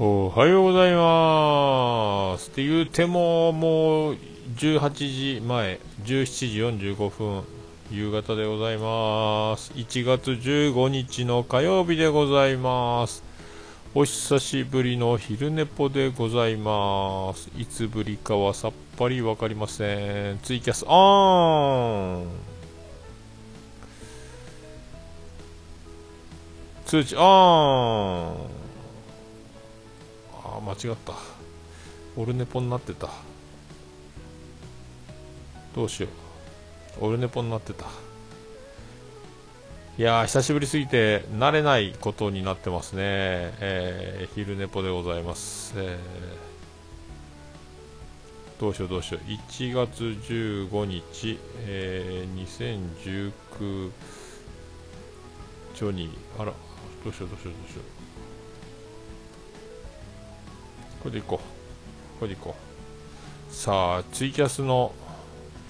おはようございます。って言うてももう18時前17時45分夕方でございます。1月15日の火曜日でございます。お久しぶりの昼寝ぽでございます。いつぶりかはさっぱりわかりません。ツイキャスオン。通知オン。間違った。オルネポになってた。どうしよう。オルネポになってた。いや久しぶりすぎて慣れないことになってますね、えー、昼寝ぽでございます、えー、どうしようどうしよう。1月15日、えー、2019ジョニーあらどうしようどうしようどうしよう。これでいこう。これでいこう。さあツイキャスの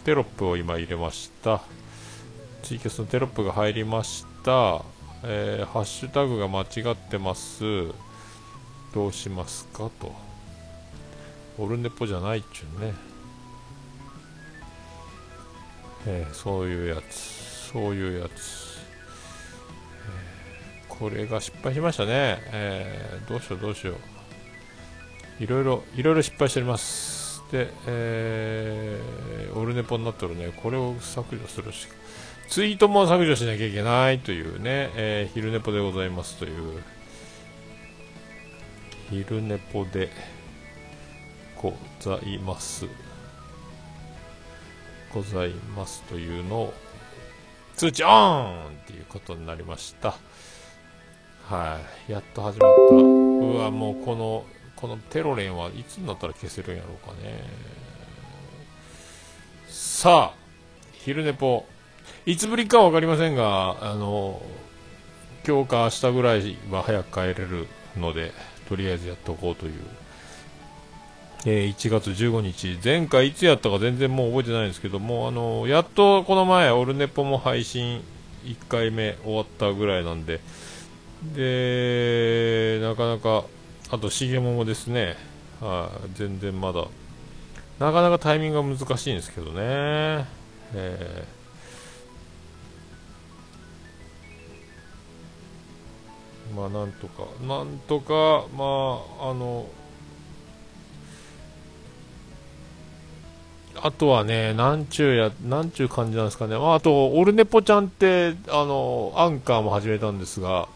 テロップを今入れました。ツイキャスのテロップが入りました、えー、ハッシュタグが間違ってます。どうしますかと。オルネポじゃないっちゅうね。えー、そういうやつ。そういうやつ、えー、これが失敗しましたね、えー、どうしようどうしよう。いろいろ、いろいろ失敗しております。で、えー、オルネポになってるね、これを削除するし、ツイートも削除しなきゃいけないというね、えー、昼ネポでございますという、昼ネポでございます。ございますというのを、通知オンっていうことになりました。はい、やっと始まった。うわ、もうこのこのテロレンはいつになったら消せるんやろうかね。さあ、昼寝ぽ。いつぶりかはわかりませんが、あの、今日か明日ぐらいは早く帰れるので、とりあえずやっておこうという。えー、1月15日、前回いつやったか全然もう覚えてないんですけども、あのやっとこの前、オルネポも配信1回目終わったぐらいなんで、で、なかなかあと、しげももですね。はあ、全然まだ、なかなかタイミングが難しいんですけどね。えー、まあ、なんとか、なんとか、まあ、あの、あとはね、なんちゅうや、なんちゅう感じなんですかね。まあ、あと、オルネポちゃんって、あの、アンカーも始めたんですが、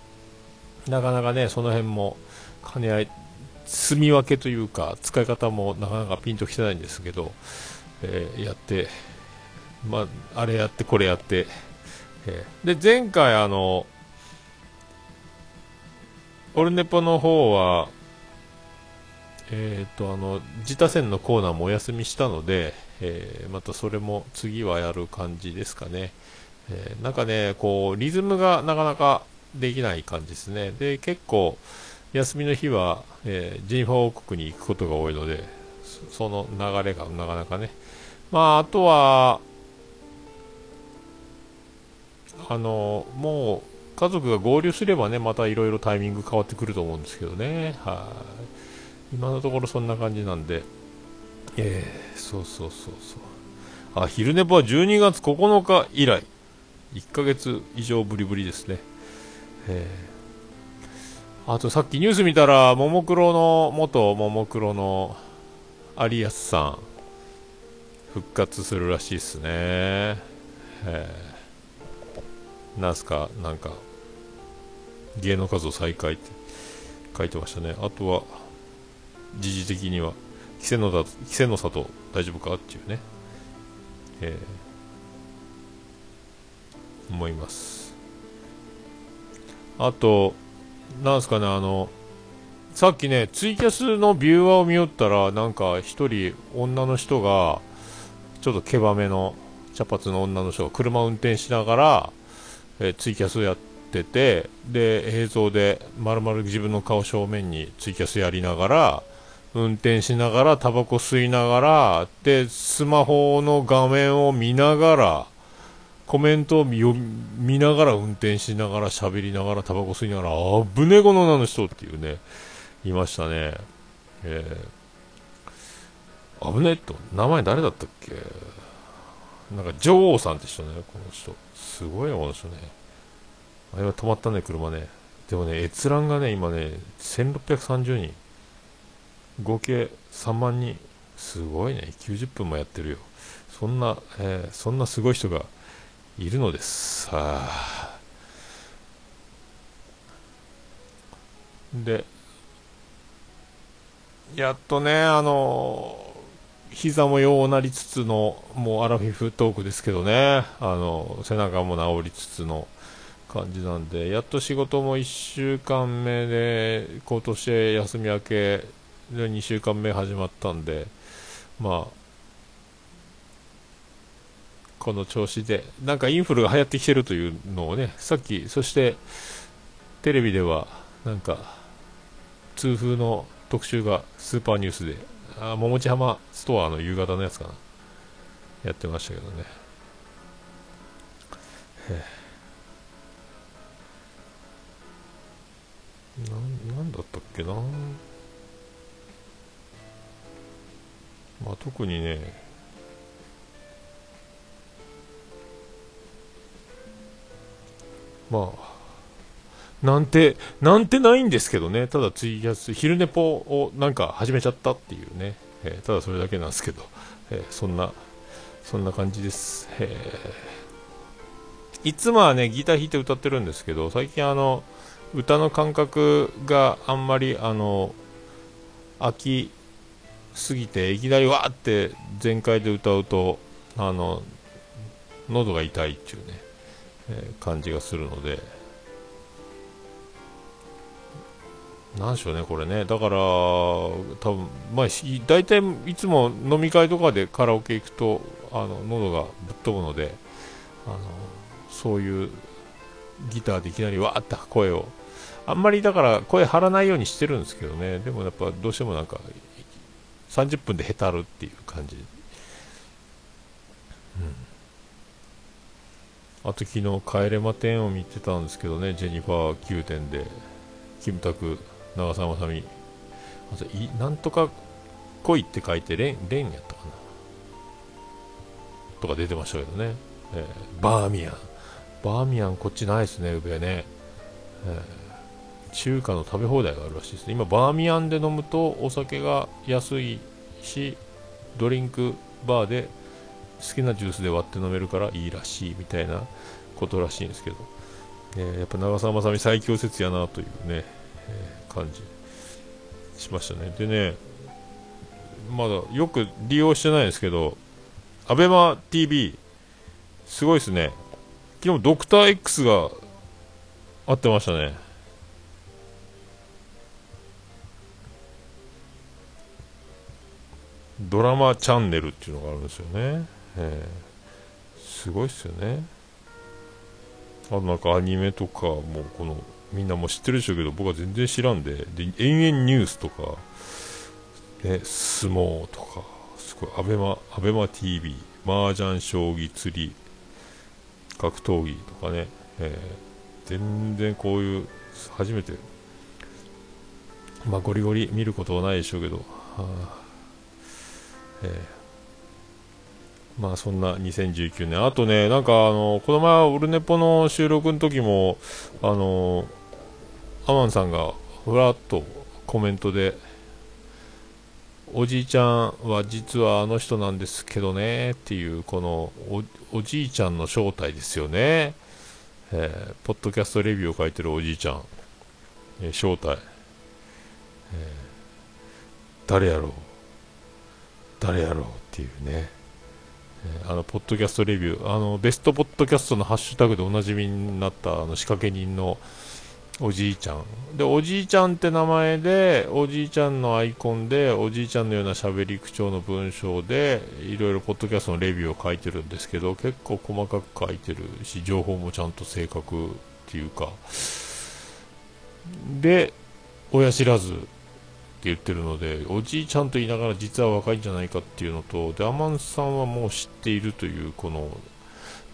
なかなかね、その辺も、兼ね合い住み分けというか使い方もなかなかピンときてないんですけど、えー、やって、まあ、あれやってこれやって、えー、で前回あのオルネポの方はえっ、ー、とあの自他戦のコーナーもお休みしたので、えまたそれも次はやる感じですかね、えなんかねこうリズムがなかなかできない感じですね。で結構休みの日は、えー、ジェニファー王国に行くことが多いので、その流れがなかなかね。まあ、あとは、あの、もう、家族が合流すればね、またいろいろタイミング変わってくると思うんですけどね。はい。今のところそんな感じなんで、えー、そうそうそうそう。あ、昼寝ぽは12月9日以来、1ヶ月以上ぶりぶりですね。えーあとさっきニュース見たら、ももクロの、元ももクロの有安さん、復活するらしいっすね。え、なんすか、なんか、芸能活動再開って書いてましたね。あとは、時事的には、稀勢の里、稀勢の里大丈夫かっていうね、え、思います。あと、なんすかね、あの、さっきね、ツイキャスのビューアーを見よったら、なんか一人女の人が、ちょっと毛羽目の茶髪の女の人が車を運転しながら、えー、ツイキャスやってて、で、映像で丸々自分の顔正面にツイキャスやりながら、運転しながら、タバコ吸いながら、で、スマホの画面を見ながら、コメントを見ながら運転しながら喋りながらタバコ吸いながらあぶねこの女の人っていうねいましたね。えー、危ねえと、名前誰だったっけ？なんか女王さんって人ね、この人。すごいよ、この人ね。あれは止まったね、車ね。でもね、閲覧がね、今ね、1630人。合計3万人。すごいね、90分もやってるよ。そんな、えー、そんなすごい人がいるのです。はあ、で、やっとね、あの膝もようなりつつの、もうアラフィフトークですけどね、あの背中も治りつつの感じなんで、やっと仕事も1週間目で、今年休み明けで2週間目始まったんで、まあ、この調子で、なんかインフルが流行ってきてるというのをね、さっき、そしてテレビでは、なんか、痛風の特集がスーパーニュースで、あ桃地浜ストアの夕方のやつかな、やってましたけどね。ななんだったっけなまあ特にねまあなんて、なんてないんですけどね、ただツイキャス、昼寝ぽをなんか始めちゃったっていうね、えー、ただそれだけなんですけど、えー、そんな、そんな感じです。えー、いつもはね、ギター弾いて歌ってるんですけど、最近あの、歌の感覚があんまりあの、飽きすぎて、いきなりわーって全開で歌うと、あの、喉が痛いっていうね、えー、感じがするので、なんでしょうね、これね。だから、多分まあ、大体いつも飲み会とかでカラオケ行くと、あの喉がぶっ飛ぶので、あのそういうギターでいきなりわーって声を、あんまりだから声張らないようにしてるんですけどね、でもやっぱどうしてもなんか、30分でへたるっていう感じ。うん、あと昨日、帰れま10を見てたんですけどね、ジェニファー9点で、キムタク長澤まさみ。あといなんとか恋って書いてレンレンやったかな。とか出てましたけどね、えー、バーミヤン。バーミヤンこっちないですね上ね、えー、中華の食べ放題があるらしいですね。今バーミヤンで飲むとお酒が安いしドリンクバーで好きなジュースで割って飲めるからいいらしいみたいなことらしいんですけど、えー、やっぱ長澤まさみ最強説やなというね、えー感じしましたね。でね、まだよく利用してないんですけど、アベマ TV、すごいですね。昨日ドクター X が合ってましたね。ドラマチャンネルっていうのがあるんですよね。え。ー、すごいっすよね。あとなんかアニメとかもこのみんなも知ってるでしょうけど僕は全然知らんで。で延々ニュースとか、ね、相撲とかすごい。アベマアベマ TV 麻雀将棋釣り格闘技とかね、え。ー、全然こういう初めてまあゴリゴリ見ることはないでしょうけど、はあ。え。ー、まあそんな2019年あとねなんかあのこの前オルネポの収録の時もあのアマンさんがふらっとコメントでおじいちゃんは実はあの人なんですけどねっていうこのおじいちゃんの正体ですよね、えー、ポッドキャストレビューを書いてるおじいちゃん、えー、正体、えー、誰やろう。誰やろうっていうね、あのポッドキャストレビュー。あのベストポッドキャストのハッシュタグでおなじみになったあの仕掛け人のおじいちゃん。でおじいちゃんって名前でおじいちゃんのアイコンでおじいちゃんのような喋り口調の文章でいろいろポッドキャストのレビューを書いてるんですけど結構細かく書いてるし情報もちゃんと正確っていうか。で親知らず言ってるのでおじいちゃんと言いながら実は若いんじゃないかっていうのとでアマンさんはもう知っているというこの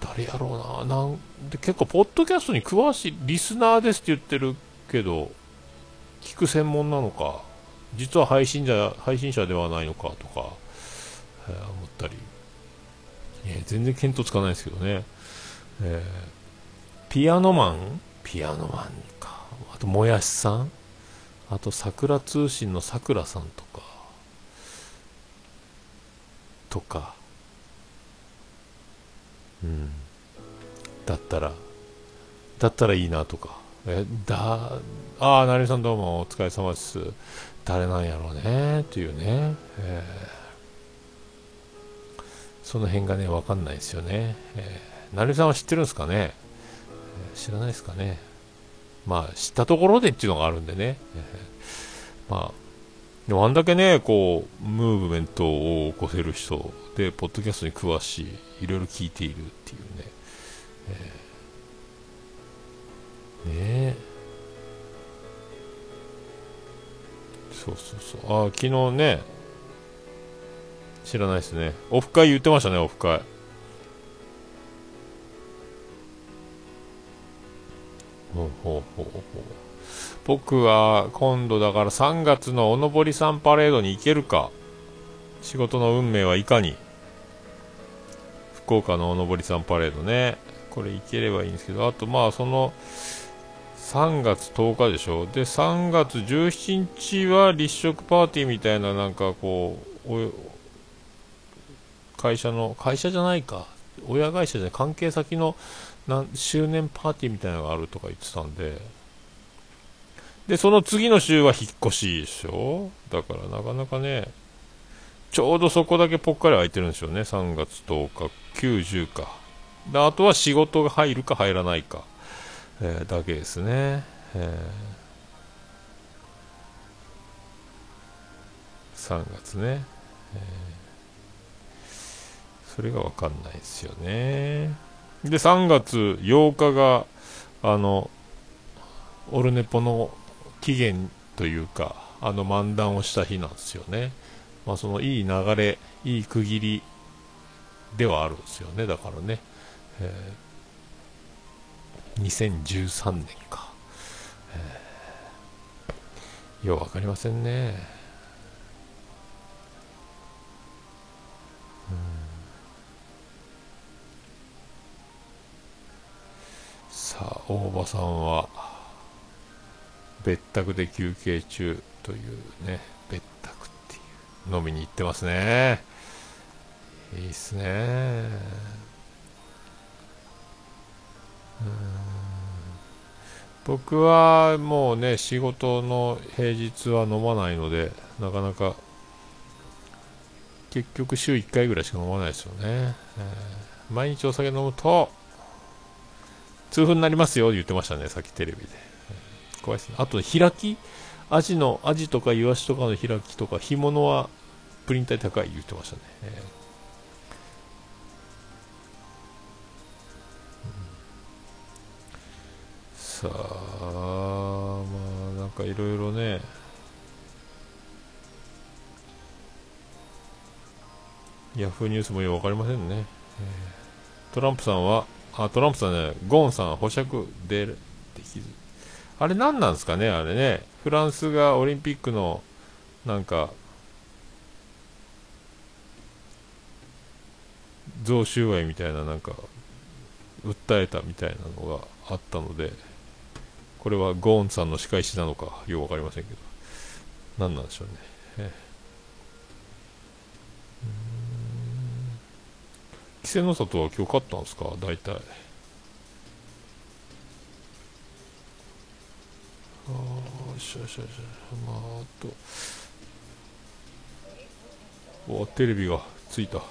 誰やろうななんで結構ポッドキャストに詳しいリスナーですって言ってるけど聞く専門なのか実は配信者配信者ではないのかとか、えー、思ったり、えー、全然見当つかないですけどね、えー、ピアノマン？ピアノマンか。あともやしさん？あと桜通信のさくらさんとかとか。うん。だったらだったらいいなとか。えだああ成美さんどうもお疲れ様です。誰なんやろうねっていうね、えー、その辺がね分かんないですよね、えー、成美さんは知ってるんですかね、えー、知らないですかね？まあ知ったところでっていうのがあるんでね、まあでもあんだけねこうムーブメントを起こせる人でポッドキャストに詳しいいろいろ聞いているっていうね、えー、ねえ。そうそうそう。ああ昨日ね。知らないですね。オフ会言ってましたねオフ会。ほうほうほうほう。僕は今度だから3月のおのぼりさんパレードに行けるか。仕事の運命はいかに。福岡のおのぼりさんパレードね。これ行ければいいんですけど。あとまあその3月10日でしょ。で3月17日は立食パーティーみたいななんかこう会社の会社じゃないか。親会社じゃない。関係先の何周年パーティーみたいなのがあるとか言ってたんで。でその次の週は引っ越しでしょ？だからなかなかねちょうどそこだけぽっかり空いてるんですよね。3月10日90か。であとは仕事が入るか入らないか。えー、だけですね、えー、3月ね、えー、それが分かんないですよね。で3月8日があのオルネポの期限というかあの漫談をした日なんですよね。まあそのいい流れいい区切りではあるんですよね。だからね、えー2013年か、えー、よう分かりませんね。うん。さあ大場さんは別宅で休憩中というね別宅っていう飲みに行ってますね。いいっすね。僕はもうね仕事の平日は飲まないのでなかなか結局週1回ぐらいしか飲まないですよね、毎日お酒飲むと痛風になりますよ言ってましたねさっきテレビで、怖いですね。あと開きアジのアジとかイワシとかの開きとか干物はプリン体高い言ってましたね、えーさあまあなんかいろいろね。ヤフーニュースもよく分かりませんね、えー、トランプさんはあトランプさんねゴーンさん保釈でできずあれ何なんですかねあれね。フランスがオリンピックのなんか贈収賄みたいななんか訴えたみたいなのがあったのでこれはゴーンさんの仕返しなのかよく分かりませんけど。何なんでしょうね、稀勢の里は今日勝ったんですか？大体。ああよしよしよしまああと。おテレビがついた。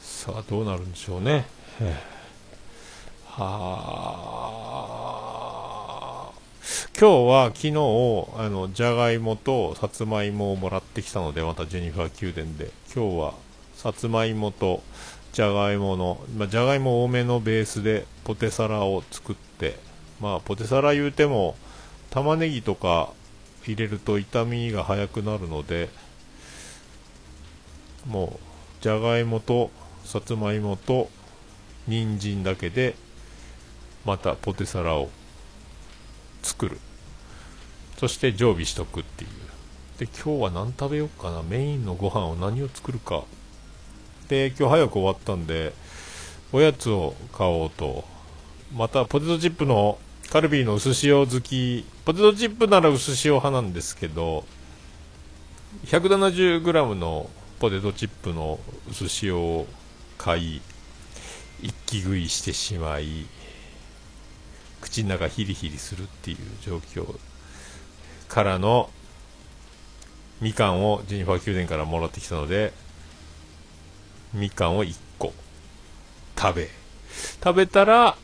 さあどうなるんでしょうね。はあ。今日は昨日あのじゃがいもとさつまいもをもらってきたのでまたジェニファー宮殿で。今日はさつまいもとじゃがいもの、まあ、じゃがいも多めのベースでポテサラを作ってまあポテサラ言うても玉ねぎとか入れると傷みが早くなるのでもうじゃがいもとさつまいもと人参だけでまたポテサラを作る。そして常備しとくっていう。で今日は何食べようかな。メインのご飯を何を作るか。で今日早く終わったんでおやつを買おうと。またポテトチップのカルビーの薄塩好き。ポテトチップなら薄塩派なんですけど 170g のポテトチップの薄塩を買い一気食いしてしまい。口の中ヒリヒリするっていう状況からのみかんをジェニファー宮殿からもらってきたのでみかんを1個。食べ。食べたら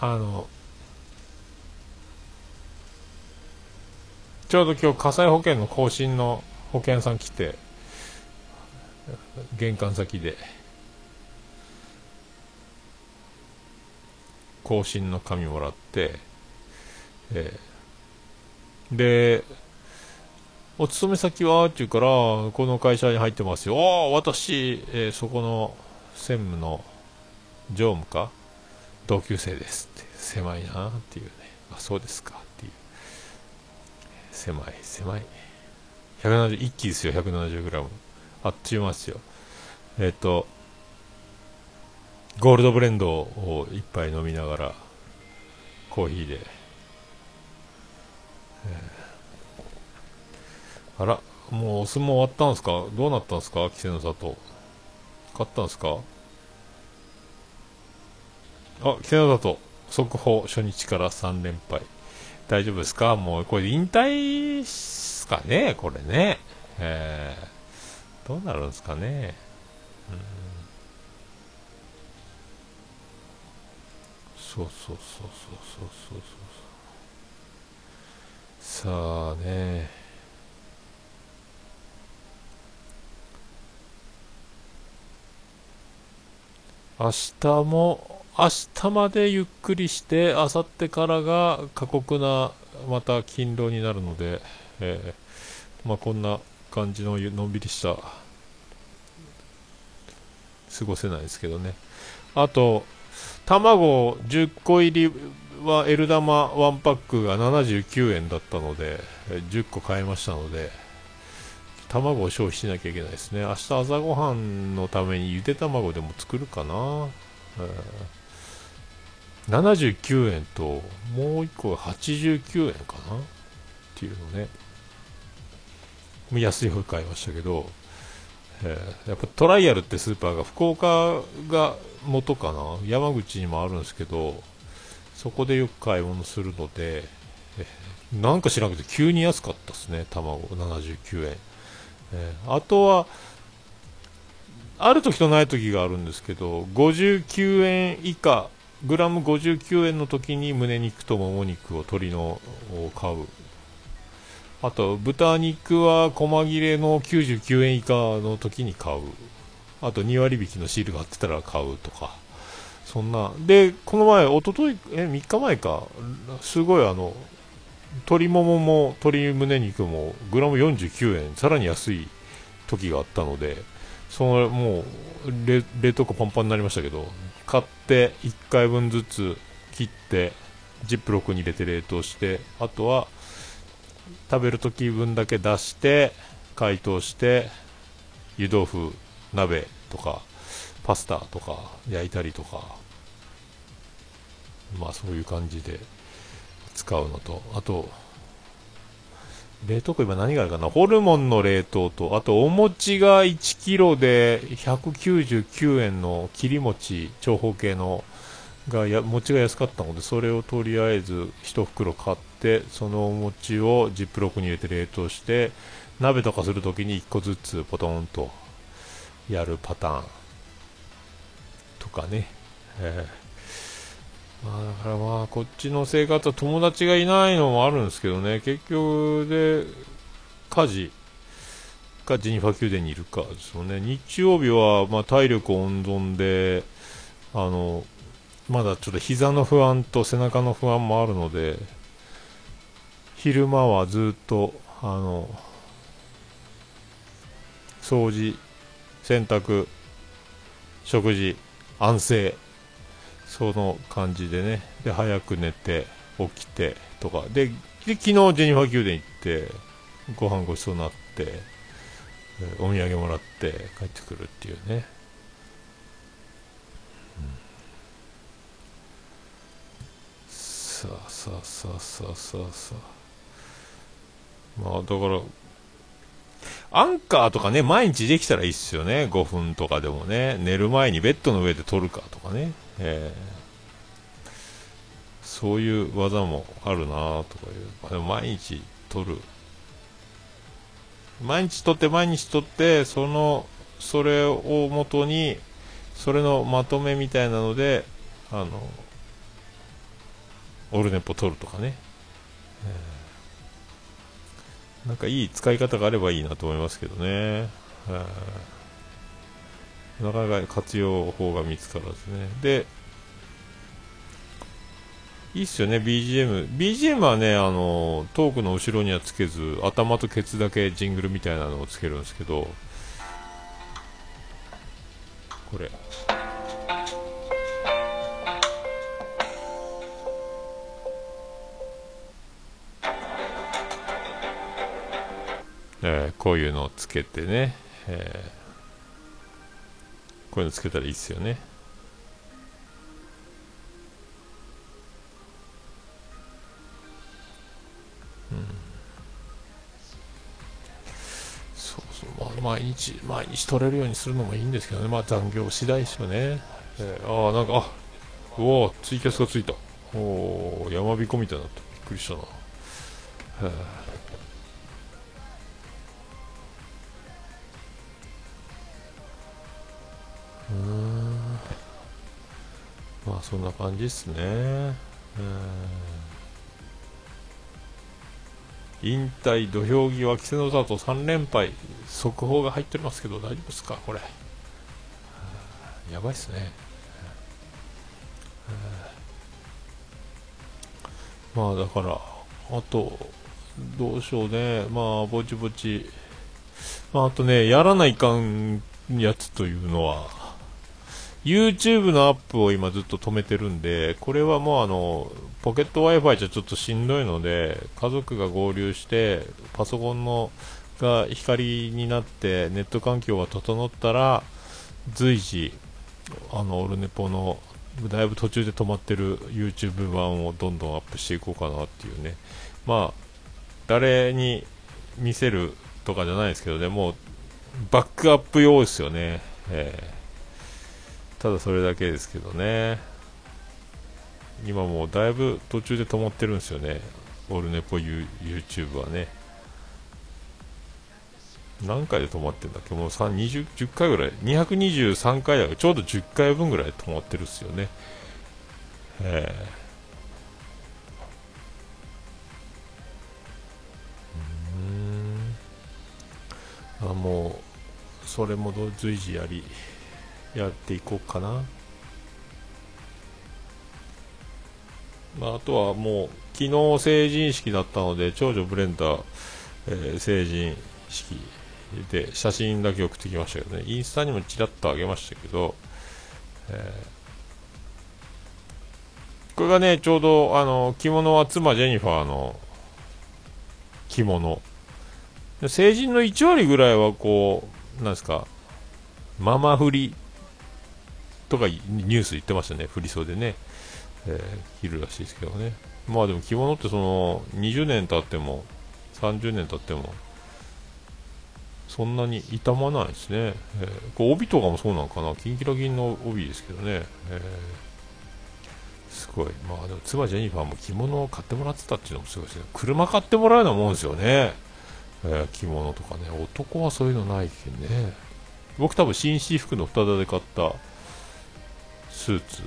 あのちょうど今日火災保険の更新の保険さん来て玄関先で。更新の紙もらって、えー、でお勤め先はって言うからこの会社に入ってますよ。ああ私、えー、そこの専務の常務か？同級生ですって。狭いなっていうね。あそうですかっていう。狭い狭い。170一気ですよ 170g あっちゅう間ですよ。えっ、ー、とゴールドブレンドを一杯飲みながらコーヒーで、えー、あらもうお相撲終わったんですか？どうなったんですか？稀勢の里。勝ったんですか？あ、稀勢の里。速報初日から3連敗。大丈夫ですか？もうこれ引退っすかね？これね。えー、どうなるんですかね？うん。そうそうそうそうそうそうそうさあね明日も明日までゆっくりして明後日からが過酷なまた勤労になるので、えー、まあ、こんな感じののんびりした過ごせないですけどねあと卵10個入りは L 玉1パックが79円だったので10個買いましたので卵を消費しなきゃいけないですね。明日朝ごはんのためにゆで卵でも作るかな、えー、79円ともう1個が89円かな。っていうのね。安い方買いましたけど、えー、やっぱトライアルってスーパーが福岡が元かな？山口にもあるんですけどそこでよく買い物するのでなんか知らなくて急に安かったですね卵79円、えー、あとはある時とない時があるんですけど59円以下グラム59円の時に胸肉ともも肉を鶏のを買う。あと豚肉は細切れの99円以下の時に買う。あと2割引きのシールが貼ってたら買うとか、そんな。で、この前、おととい、え、3日前か、すごいあの、鶏ももも鶏胸肉もグラム49円、さらに安い時があったので、そのもう冷冷凍庫パンパンになりましたけど、買って1回分ずつ切って、ジップロックに入れて冷凍して、あとは食べる時分だけ出して、解凍して、湯豆腐鍋とかパスタとか焼いたりとかまあそういう感じで使うのとあと冷凍庫今何があるかな？ホルモンの冷凍とあとお餅が 1kg で199円の切り餅長方形のがや餅が安かったのでそれをとりあえず1袋買ってそのお餅をジップロックに入れて冷凍して鍋とかするときに1個ずつポトンとやるパターンとかね、えー、まあ、だからまあこっちの生活は友達がいないのもあるんですけどね。結局で家事。かジニファ宮殿にいるかですよね。日曜日はま体力温存であのまだちょっと膝の不安と背中の不安もあるので昼間はずっとあの掃除洗濯食事安静。その感じでね。で早く寝て起きてとか。でで昨日ジェニファー宮殿行ってご飯ごちそうになってお土産もらって帰ってくるっていうね、うん、さあさあさあさあさあさあ。まあだからアンカーとかね、毎日できたらいいっすよね。5分とかでもね。寝る前にベッドの上で撮るかとかね。えー、そういう技もあるなとかいう。でも毎日撮る。毎日撮って毎日撮って、その、それをもとに、それのまとめみたいなので、あの、オルネポ撮るとかね。えーなんかいい使い方があればいいなと思いますけどね。なかなか活用法が見つからずね。で、いいっすよね、BGM。BGM はね、あの、トークの後ろにはつけず、頭とケツだけジングルみたいなのをつけるんですけど、これ。えー、こういうのをつけてね、えー、こういうのつけたらいいっすよね。まあ、毎日、毎日取れるようにするのもいいんですけどね、まあ残業次第ですよね。えー、ああ、なんか、あうおツイキャスがついた。おお、山彦みたいになった。びっくりしたな。えーそんな感じですね。引退土俵際稀勢の里3連敗速報が入っておりますけど大丈夫ですかこれ。やばいっすね。まあだからあとどうしようね。まあぼちぼち。まああとねやらないかんやつというのは YouTube のアップを今ずっと止めてるんで、これはもうあの、ポケット Wi-Fi じゃちょっとしんどいので、家族が合流して、パソコンのが光になってネット環境が整ったら、随時、あの、オルネポのだいぶ途中で止まってる YouTube 版をどんどんアップしていこうかなっていうね。まあ、誰に見せるとかじゃないですけどね、もう、バックアップ用ですよね。えーただそれだけですけどね。今もうだいぶ途中で止まってるんですよね。オルネポ YouTube はね。何回で止まってんだっけ？もう20 10回ぐらい。223回だからちょうど10回分ぐらい止まってるっすよね。ええ。ー、あもうそれも随時やり。やっていこうかな、まあ、あとはもう昨日成人式だったので長女ブレンダー、えー、成人式で写真だけ送ってきましたけどね。インスタにもちらっとあげましたけど、えー、これがねちょうどあの着物は妻ジェニファーの着物。成人の1割ぐらいはこうなんですかママ振り。とかニュース言ってましたね、振り袖ね、えー、着るらしいですけどね。まあでも着物ってその20年経っても30年経ってもそんなに傷まないですね。えー、こう帯とかもそうなのかな、キンキラ銀の帯ですけどね。えー、すごい。まあでも妻ジェニファーも着物を買ってもらってたっていうのもすごいですね。車買ってもらうようなもんですよね。えー、着物とかね。男はそういうのないけどね。僕多分紳士服の二田で買ったスーツ。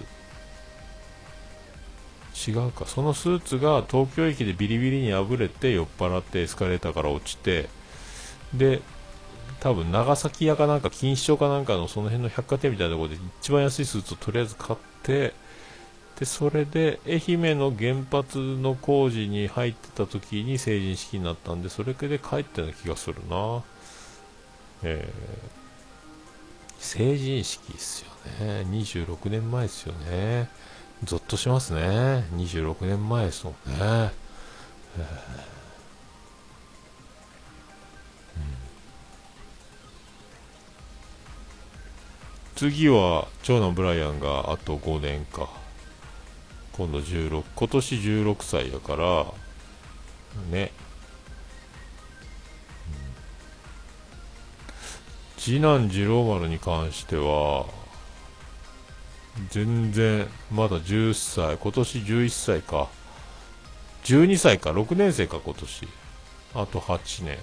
違うか。そのスーツが東京駅でビリビリに破れて酔っ払ってエスカレーターから落ちてで多分長崎屋かなんか錦糸町かなんかのその辺の百貨店みたいなところで一番安いスーツをとりあえず買ってでそれで愛媛の原発の工事に入ってた時に成人式になったんでそれで帰ったような気がするな、えー成人式ですよ。ね。26年前ですよね。ゾッとしますね。26年前ですもんね。えー次は長男ブライアンがあと5年か今度16今年16歳やからね、次男次郎丸に関しては全然まだ10歳今年11歳か。12歳か6年生か今年。あと8年。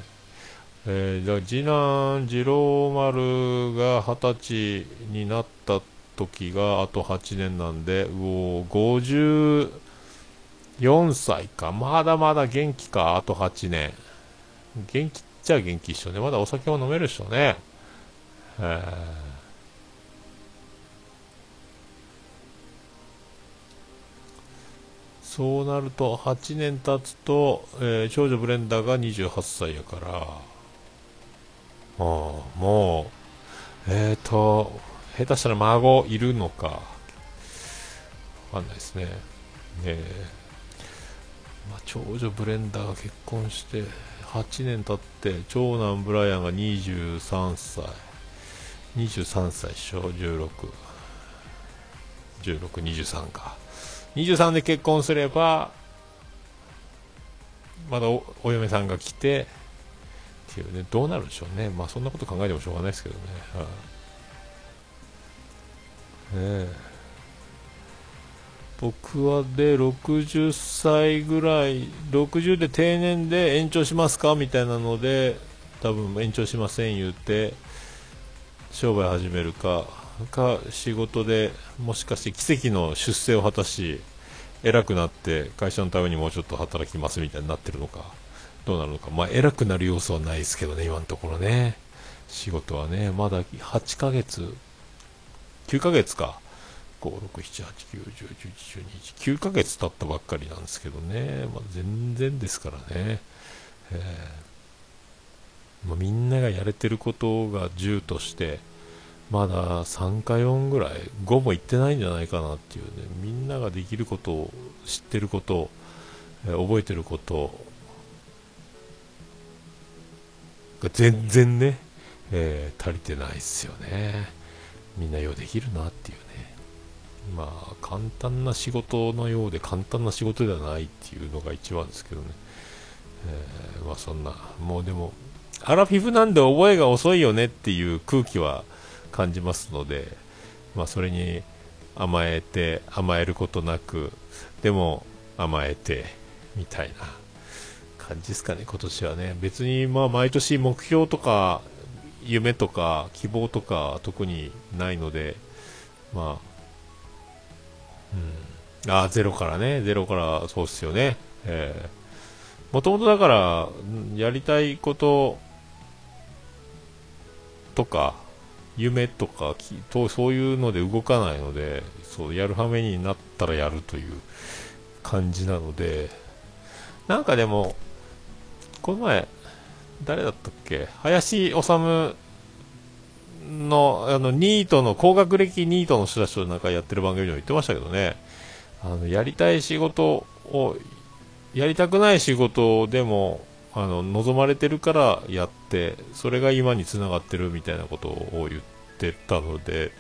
えー、次男次郎丸が20歳になった時があと8年なんでうお54歳か。まだまだ元気かあと8年。元気っちゃ元気っしょね。まだお酒も飲めるっしょね。えー。そうなると8年経つと、えー、長女ブレンダーが28歳やから。ああもうえっ、ー、と下手したら孫いるのか。わかんないですね。ねまあ、長女ブレンダーが結婚して8年経って長男ブライアンが23歳。23歳小16 1623か。23で結婚すればまだお嫁さんが来てっていうねどうなるでしょうね。まあそんなこと考えてもしょうがないですけどね、はあ、ね僕はで60歳ぐらい60で定年で延長しますか？みたいなので多分延長しません言うて商売始めるかか仕事でもしかして奇跡の出世を果たし偉くなって会社のためにもうちょっと働きますみたいになってるのかどうなるのか。まあ偉くなる要素はないですけどね今のところね。仕事はねまだ8ヶ月。9ヶ月か。5678910111219ヶ月経ったばっかりなんですけどね、まあ、全然ですからね、えーまあ、みんながやれてることが10としてまだ3か4ぐらい5もいってないんじゃないかなっていうね。みんなができることを知ってることを、えー、覚えてることが全然ね、えー、足りてないですよね。みんなようできるなっていうね。まあ簡単な仕事のようで簡単な仕事ではないっていうのが一番ですけどね、えー、まあそんな。もうでもアラフィフなんで覚えが遅いよねっていう空気は感じますので、まあ、それに甘えて甘えることなくでも甘えてみたいな感じですかね、今年はね。別にまあ毎年目標とか夢とか希望とか特にないので、まあ、うん、あゼロからね、ゼロからそうっすよね、えー、もともとだからやりたいこととか夢とかとそういうので動かないのでそうやるはめになったらやるという感じなのでなんかでもこの前誰だったっけ？林修のあのニートの高学歴ニートの人たちとなんかやってる番組でも言ってましたけどね。あのやりたい仕事をやりたくない仕事でもあの望まれてるからやってそれが今につながってるみたいなことを言ってたので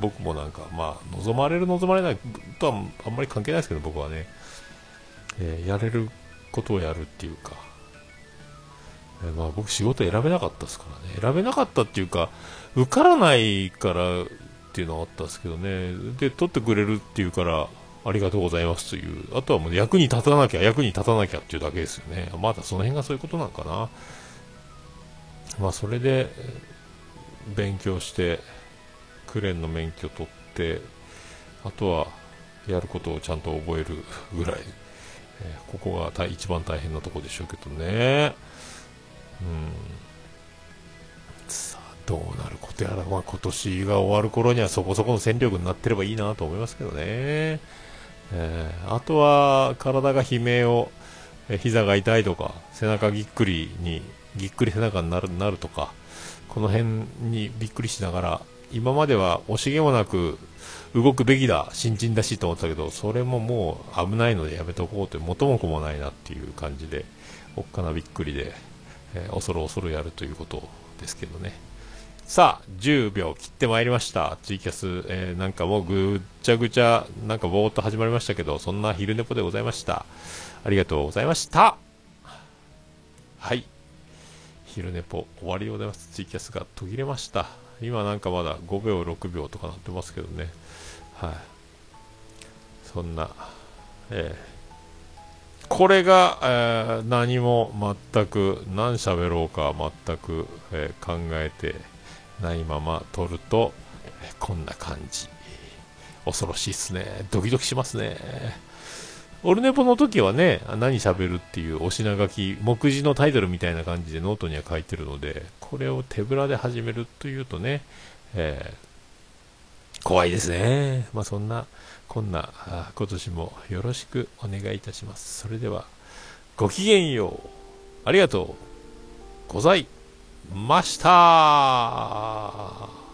僕もなんかまあ望まれる望まれないとはあんまり関係ないですけど僕はね、えー、やれることをやるっていうか、えー、まあ僕仕事選べなかったですからね。選べなかったっていうか受からないからっていうのはあったんですけどね。で取ってくれるっていうからありがとうございますという、あとはもう役に立たなきゃ、役に立たなきゃっていうだけですよね。まだその辺がそういうことなのかな。まあ、それで、勉強して、クレーンの免許取って、あとは、やることをちゃんと覚えるぐらい、えー、ここが一番大変なとこでしょうけどね。うん。さあ、どうなることやら、まあ、今年が終わる頃にはそこそこの戦力になってればいいなと思いますけどね。えー、あとは体が悲鳴を、え膝が痛いとか背中ぎっくりにぎっくり背中になるなるとか、この辺にびっくりしながら、今までは惜しげもなく動くべきだ、新人だしと思ったけど、それももう危ないのでやめとこうという、元も子もないなっていう感じで、おっかなびっくりで、えー、恐る恐るやるということですけどね。さあ、10秒切ってまいりました。ツイキャス、えー、なんかもうぐっちゃぐちゃ、なんかぼーっと始まりましたけど、そんな昼寝ぽでございました。ありがとうございました。はい。昼寝ぽ終わりでございます。ツイキャスが途切れました。今なんかまだ5秒、6秒とかなってますけどね。はい。そんな、えー、これが、えー、何も全く、何喋ろうか全く、えー、考えてないまま撮ると、こんな感じ。恐ろしいっすね。ドキドキしますね。オルネポの時はね、何喋るっていうお品書き、目次のタイトルみたいな感じでノートには書いてるので、これを手ぶらで始めるというとね、えー、怖いですね。まあそんな、こんな、今年もよろしくお願いいたします。それでは、ごきげんよう。ありがとうございました。